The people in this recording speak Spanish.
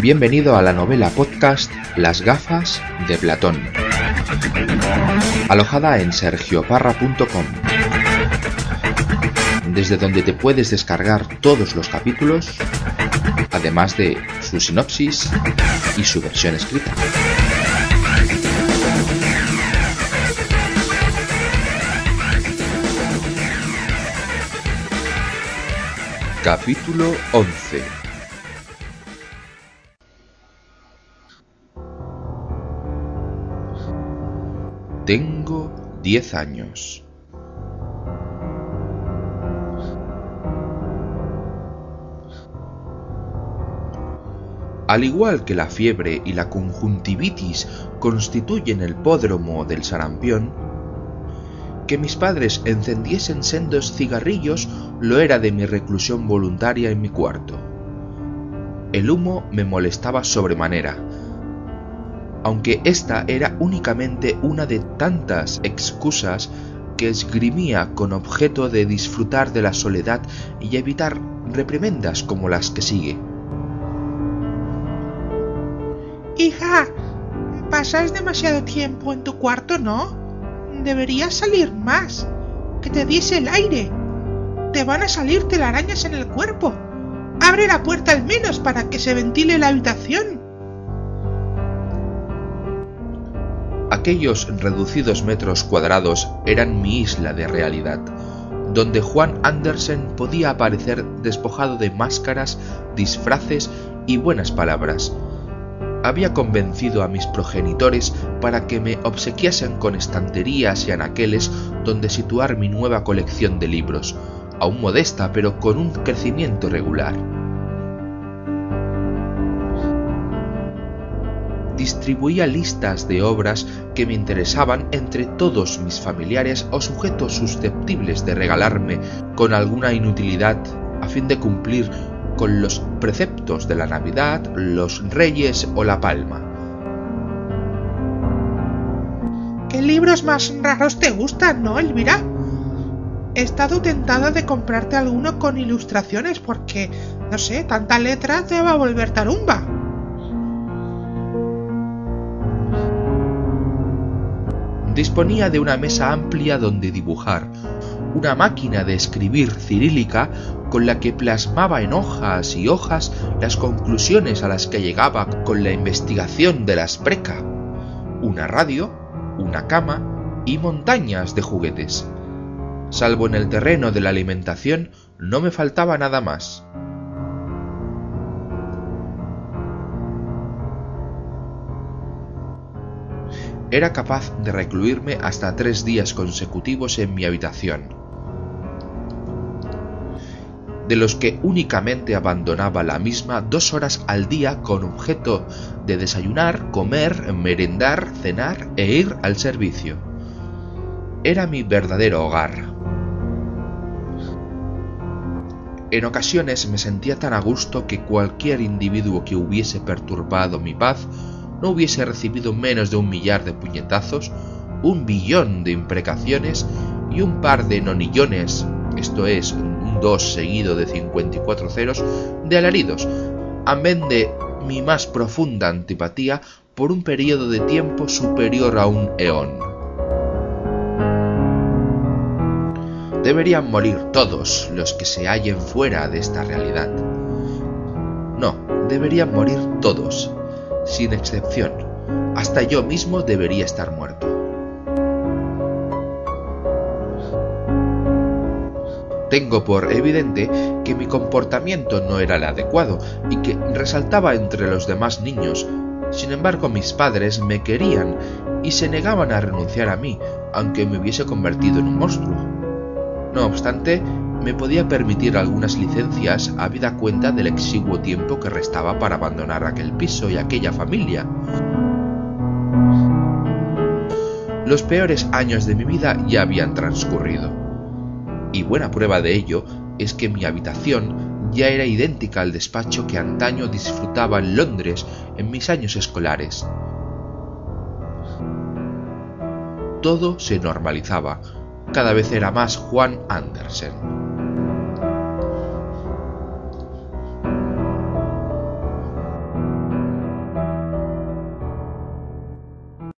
Bienvenido a la novela podcast Las gafas de Platón, alojada en sergioparra.com, desde donde te puedes descargar todos los capítulos, además de su sinopsis y su versión escrita. Capítulo 11 Tengo 10 años. Al igual que la fiebre y la conjuntivitis constituyen el pódromo del sarampión, que mis padres encendiesen sendos cigarrillos lo era de mi reclusión voluntaria en mi cuarto. El humo me molestaba sobremanera, aunque esta era únicamente una de tantas excusas que esgrimía con objeto de disfrutar de la soledad y evitar reprimendas como las que sigue. Hija, pasas demasiado tiempo en tu cuarto, ¿no? Deberías salir más. Que te diese el aire. Te van a salir telarañas en el cuerpo. Abre la puerta al menos para que se ventile la habitación. Aquellos reducidos metros cuadrados eran mi isla de realidad, donde Juan Andersen podía aparecer despojado de máscaras, disfraces y buenas palabras. Había convencido a mis progenitores para que me obsequiasen con estanterías y anaqueles donde situar mi nueva colección de libros, aún modesta pero con un crecimiento regular. distribuía listas de obras que me interesaban entre todos mis familiares o sujetos susceptibles de regalarme con alguna inutilidad a fin de cumplir con los preceptos de la Navidad, los Reyes o la Palma. ¿Qué libros más raros te gustan, no, Elvira? He estado tentada de comprarte alguno con ilustraciones porque, no sé, tanta letra te va a volver tarumba. disponía de una mesa amplia donde dibujar, una máquina de escribir cirílica con la que plasmaba en hojas y hojas las conclusiones a las que llegaba con la investigación de la Spreca, una radio, una cama y montañas de juguetes. Salvo en el terreno de la alimentación, no me faltaba nada más. Era capaz de recluirme hasta tres días consecutivos en mi habitación, de los que únicamente abandonaba la misma dos horas al día con objeto de desayunar, comer, merendar, cenar e ir al servicio. Era mi verdadero hogar. En ocasiones me sentía tan a gusto que cualquier individuo que hubiese perturbado mi paz no hubiese recibido menos de un millar de puñetazos, un billón de imprecaciones y un par de nonillones, esto es, un dos seguido de 54 ceros, de alaridos, amén de mi más profunda antipatía por un periodo de tiempo superior a un eón. Deberían morir todos los que se hallen fuera de esta realidad. No, deberían morir todos, sin excepción. Hasta yo mismo debería estar muerto. Tengo por evidente que mi comportamiento no era el adecuado y que resaltaba entre los demás niños. Sin embargo, mis padres me querían y se negaban a renunciar a mí, aunque me hubiese convertido en un monstruo. No obstante, me podía permitir algunas licencias habida cuenta del exiguo tiempo que restaba para abandonar aquel piso y aquella familia. Los peores años de mi vida ya habían transcurrido. Y buena prueba de ello es que mi habitación ya era idéntica al despacho que antaño disfrutaba en Londres en mis años escolares. Todo se normalizaba, cada vez era más Juan Andersen.